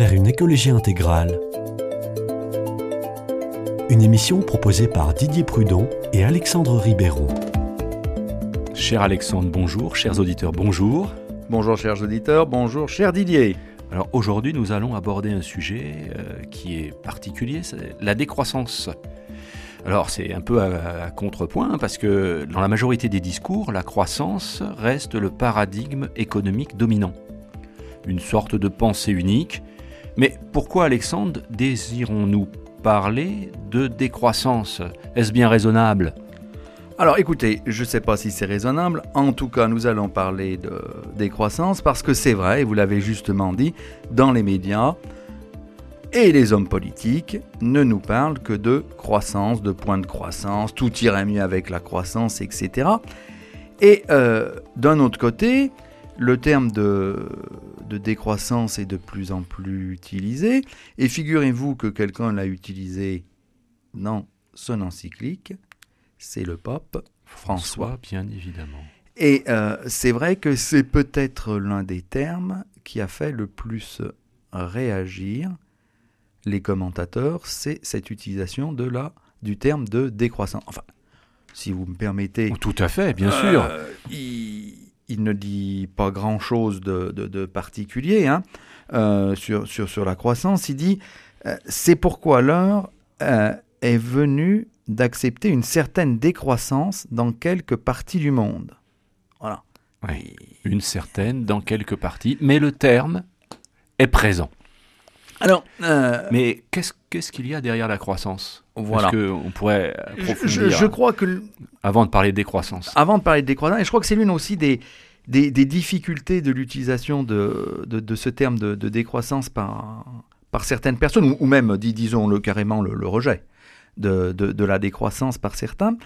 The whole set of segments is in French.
vers une écologie intégrale. Une émission proposée par Didier Prudon et Alexandre Ribéron. Cher Alexandre, bonjour. Chers auditeurs, bonjour. Bonjour chers auditeurs, bonjour cher Didier. Alors aujourd'hui, nous allons aborder un sujet euh, qui est particulier, c'est la décroissance. Alors c'est un peu à, à contrepoint parce que dans la majorité des discours, la croissance reste le paradigme économique dominant. Une sorte de pensée unique. Mais pourquoi Alexandre désirons-nous parler de décroissance? Est-ce bien raisonnable? Alors écoutez, je ne sais pas si c'est raisonnable, en tout cas nous allons parler de décroissance parce que c'est vrai, vous l'avez justement dit, dans les médias et les hommes politiques ne nous parlent que de croissance, de points de croissance, tout irait mieux avec la croissance, etc. Et euh, d'un autre côté, le terme de, de décroissance est de plus en plus utilisé, et figurez-vous que quelqu'un l'a utilisé dans son encyclique, c'est le pape François. bien évidemment. Et euh, c'est vrai que c'est peut-être l'un des termes qui a fait le plus réagir les commentateurs, c'est cette utilisation de la, du terme de décroissance. Enfin, si vous me permettez. Tout à fait, bien sûr. Euh, il, il, ne dit pas grand-chose de, de, de, particulier hein, euh, sur, sur, sur, la croissance. Il dit euh, c'est pourquoi l'heure euh, est venue d'accepter une certaine décroissance dans quelques parties du monde. Voilà. Oui, une certaine dans quelques parties, mais le terme est présent. Alors, mais qu'est-ce qu'est-ce qu'il y a derrière la croissance? Voilà. on pourrait je, je, je, crois que avant de parler de décroissance. Avant de parler de décroissance, et je crois que c'est l'une aussi des, des, des, difficultés de l'utilisation de, de, de, ce terme de, de, décroissance par, par certaines personnes, ou, ou même, dis, disons-le carrément, le, le rejet de, de, la décroissance par certains.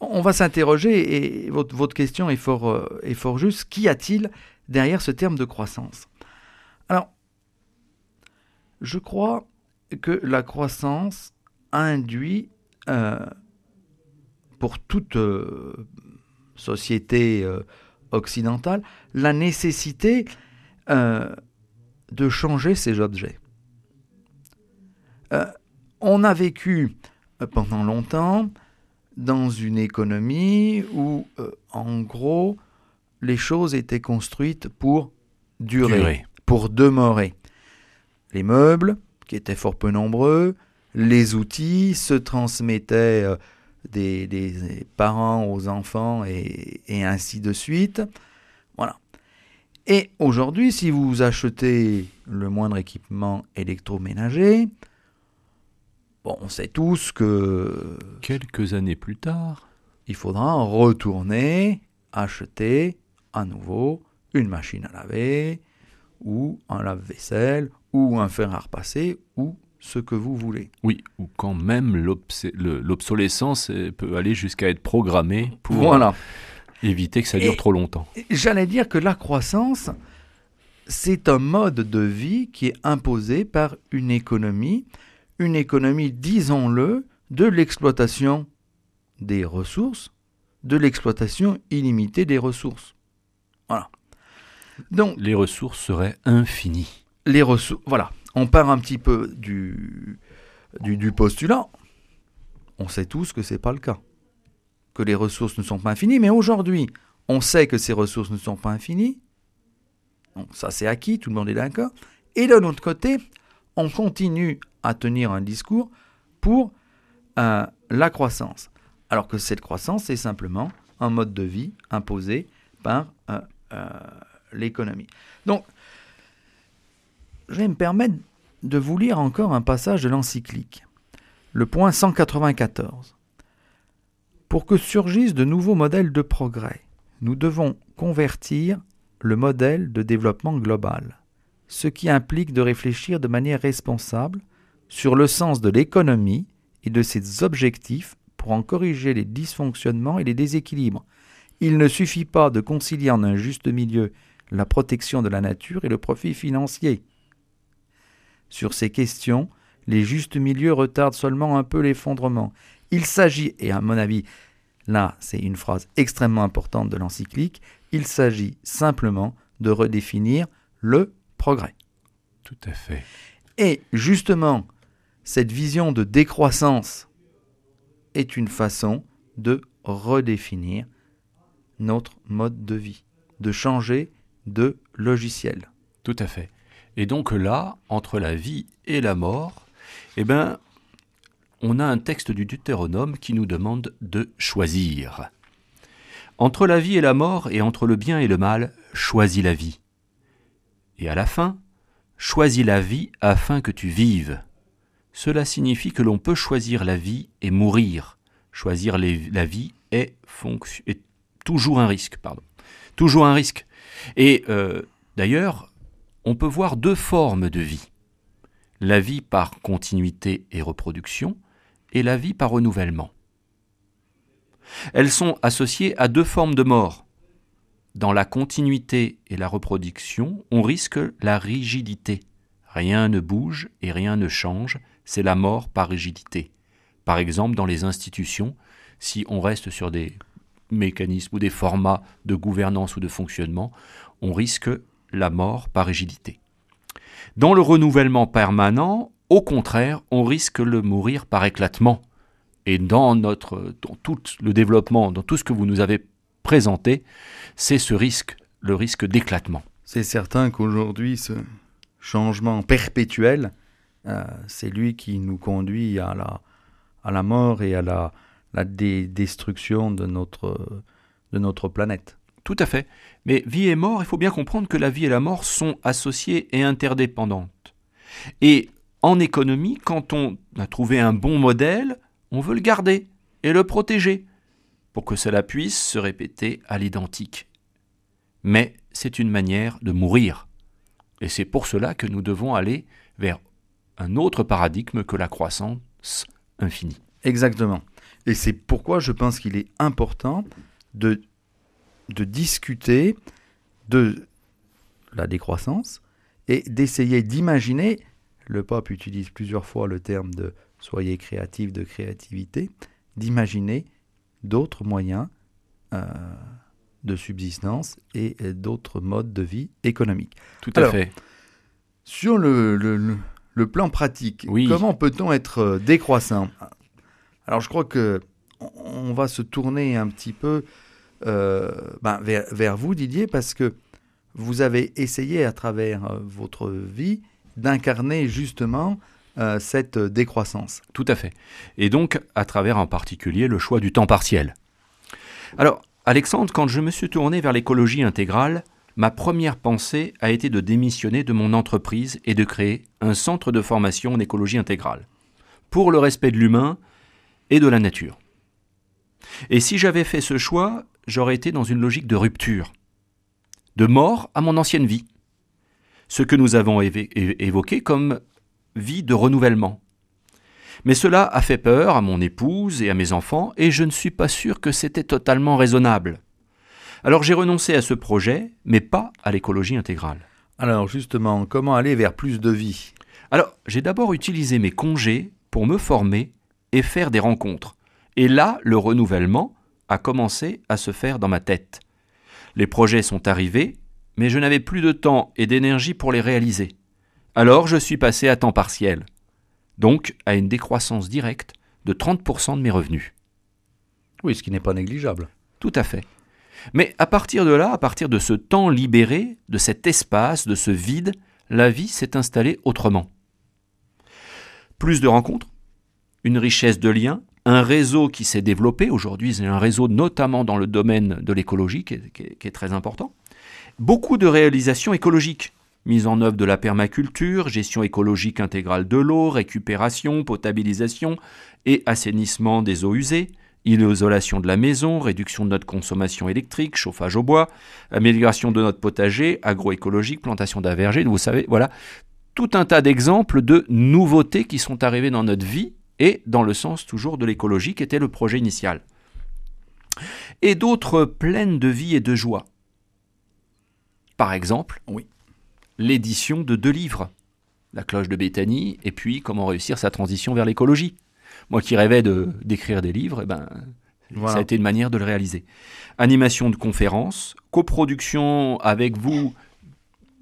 On va s'interroger, et votre, votre question est fort, est fort juste, qu'y a-t-il derrière ce terme de croissance? Alors, je crois que la croissance induit euh, pour toute euh, société euh, occidentale la nécessité de changer ses objets. On a vécu pendant longtemps dans une économie où, en gros, les choses étaient construites pour durer, Durer. pour demeurer les meubles, qui étaient fort peu nombreux, les outils se transmettaient euh, des, des, parents aux enfants et, et, ainsi de suite. Voilà. Et aujourd'hui, si vous achetez le moindre équipement électroménager, bon, on sait tous que... Quelques années plus tard, il faudra retourner acheter à nouveau une machine à laver ou un lave-vaisselle ou un fer à repasser, ou ce que vous voulez. Oui, ou quand même l'obsolescence peut aller jusqu'à être programmée pour voilà. éviter que ça dure Et trop longtemps. J'allais dire que la croissance, c'est un mode de vie qui est imposé par une économie, une économie, disons-le, de l'exploitation des ressources, de l'exploitation illimitée des ressources. Voilà. Donc, les ressources seraient infinies les ressources. Voilà, on part un petit peu du, du, postulat. On sait tous que ce n'est pas le cas. Que les ressources ne sont pas infinies, mais aujourd'hui, on sait que ces ressources ne sont pas infinies. Donc ça, c'est acquis, tout le monde est d'accord. Et de l'autre côté, on continue à tenir un discours pour euh, la croissance. Alors que cette croissance, c'est simplement un mode de vie imposé par euh, euh, l'économie. Donc, je vais me permettre de vous lire encore un passage de l'encyclique, le point 194. Pour que surgissent de nouveaux modèles de progrès, nous devons convertir le modèle de développement global, ce qui implique de réfléchir de manière responsable sur le sens de l'économie et de ses objectifs pour en corriger les dysfonctionnements et les déséquilibres. Il ne suffit pas de concilier en un juste milieu la protection de la nature et le profit financier. Sur ces questions, les justes milieux retardent seulement un peu l'effondrement. Il s'agit, et à mon avis, là c'est une phrase extrêmement importante de l'encyclique, il s'agit simplement de redéfinir le progrès. Tout à fait. Et justement, cette vision de décroissance est une façon de redéfinir notre mode de vie, de changer de logiciel. Tout à fait. Et donc là, entre la vie et la mort, eh ben, on a un texte du Deutéronome qui nous demande de choisir. Entre la vie et la mort, et entre le bien et le mal, choisis la vie. Et à la fin, choisis la vie afin que tu vives. Cela signifie que l'on peut choisir la vie et mourir. Choisir la vie est, toujours un risque. Pardon. Toujours un risque. Et euh, d'ailleurs, on peut voir deux formes de vie. La vie par continuité et reproduction, et la vie par renouvellement. Elles sont associées à deux formes de mort. Dans la continuité et la reproduction, on risque la rigidité. Rien ne bouge et rien ne change, c'est la mort par rigidité. Par exemple, dans les institutions, si on reste sur des mécanismes ou des formats de gouvernance ou de fonctionnement, on risque la mort par rigidité. Dans le renouvellement permanent, au contraire, on risque le mourir par éclatement. Et dans notre, dans tout le développement, dans tout ce que vous nous avez présenté, c'est ce risque, le risque d'éclatement. C'est certain qu'aujourd'hui, ce changement perpétuel, euh, c'est lui qui nous conduit à la, à la mort et à la, destruction de notre, de notre planète. Tout à fait. Mais vie et mort, il faut bien comprendre que la vie et la mort sont associées et interdépendantes. Et en économie, quand on a trouvé un bon modèle, on veut le garder et le protéger pour que cela puisse se répéter à l'identique. Mais c'est une manière de mourir. Et c'est pour cela que nous devons aller vers un autre paradigme que la croissance infinie. Exactement. Et c'est pourquoi je pense qu'il est important de, de discuter de la décroissance et d'essayer d'imaginer le pape utilise plusieurs fois le terme de soyez créatif, de créativité, d'imaginer d'autres moyens euh, de subsistance et d'autres modes de vie économiques. Tout à fait. Sur le, le, plan pratique, comment peut-on être euh, décroissant? Alors je crois que on va se tourner un petit peu euh, ben, vers, vous, Didier, parce que vous avez essayé à travers votre vie d'incarner justement euh, cette décroissance. Tout à fait. Et donc, à travers en particulier le choix du temps partiel. Alors, Alexandre, quand je me suis tourné vers l'écologie intégrale, ma première pensée a été de démissionner de mon entreprise et de créer un centre de formation en écologie intégrale, pour le respect de l'humain et de la nature. Et si j'avais fait ce choix, j'aurais été dans une logique de rupture, de mort à mon ancienne vie ce que nous avons évoqué comme vie de renouvellement. Mais cela a fait peur à mon épouse et à mes enfants, et je ne suis pas sûr que c'était totalement raisonnable. Alors j'ai renoncé à ce projet, mais pas à l'écologie intégrale. Alors justement, comment aller vers plus de vie? Alors j'ai d'abord utilisé mes congés pour me former et faire des rencontres. Et là, le renouvellement a commencé à se faire dans ma tête. Les projets sont arrivés mais je n'avais plus de temps et d'énergie pour les réaliser. Alors je suis passé à temps partiel, donc à une décroissance directe de 30% de mes revenus. Oui, ce qui n'est pas négligeable. Tout à fait. Mais à partir de là, à partir de ce temps libéré, de cet espace, de ce vide, la vie s'est installée autrement. Plus de rencontres, une richesse de liens, un réseau qui s'est développé. Aujourd'hui, c'est un réseau notamment dans le domaine de l'écologie qui, est très important beaucoup de réalisations écologiques. Mise en œuvre de la permaculture, gestion écologique intégrale de l'eau, récupération, potabilisation et assainissement des eaux usées, isolation de la maison, réduction de notre consommation électrique, chauffage au bois, amélioration de notre potager, agroécologique, plantation verger, vous savez, voilà, tout un tas d'exemples de nouveautés qui sont arrivées dans notre vie et dans le sens toujours de l'écologie qui était le projet initial. Et d'autres pleines de vie et de joie. Par exemple, oui, l'édition de deux livres, La cloche de Béthanie et puis Comment réussir sa transition vers l'écologie. Moi qui rêvais de, d'écrire des livres, eh ben, ça a été une manière de le réaliser. Animation de conférences, coproduction avec vous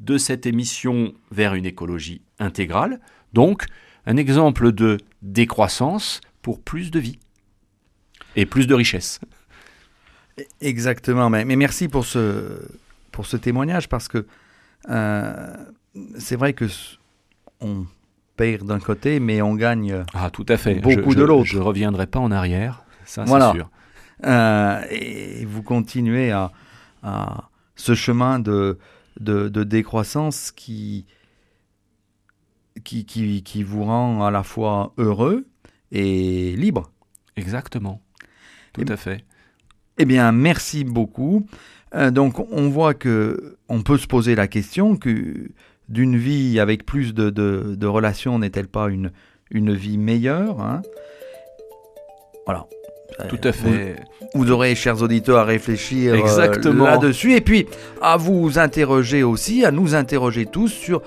de cette émission vers une écologie intégrale. Donc, un exemple de décroissance pour plus de vie et plus de richesse. Exactement, mais, mais merci pour ce, pour ce témoignage parce que euh, c'est vrai que on perd d'un côté, mais on gagne. Ah, tout à fait. Beaucoup Je- de l'autre. Je ne reviendrai pas en arrière, ça Voilà. c'est sûr. Euh, et vous continuez à, à ce chemin de, de, de décroissance qui, qui, qui, qui vous rend à la fois heureux et libre. Exactement. Tout Et- à fait. Eh bien, merci beaucoup. Euh, donc, on voit que on peut se poser la question que d'une vie avec plus de, de- de relations n'est-elle pas une, une vie meilleure hein? Voilà. Tout Euh, à fait. Vous, vous aurez, chers auditeurs, à réfléchir euh, Exactement. là-dessus. Et puis, à vous interroger aussi, à nous interroger tous sur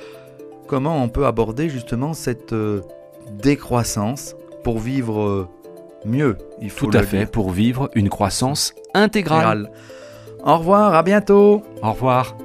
comment on peut aborder justement cette euh, décroissance pour vivre euh, mieux. Il faut Tout à fait. dire. Pour vivre une croissance intégrale. Au revoir, à bientôt. Au revoir.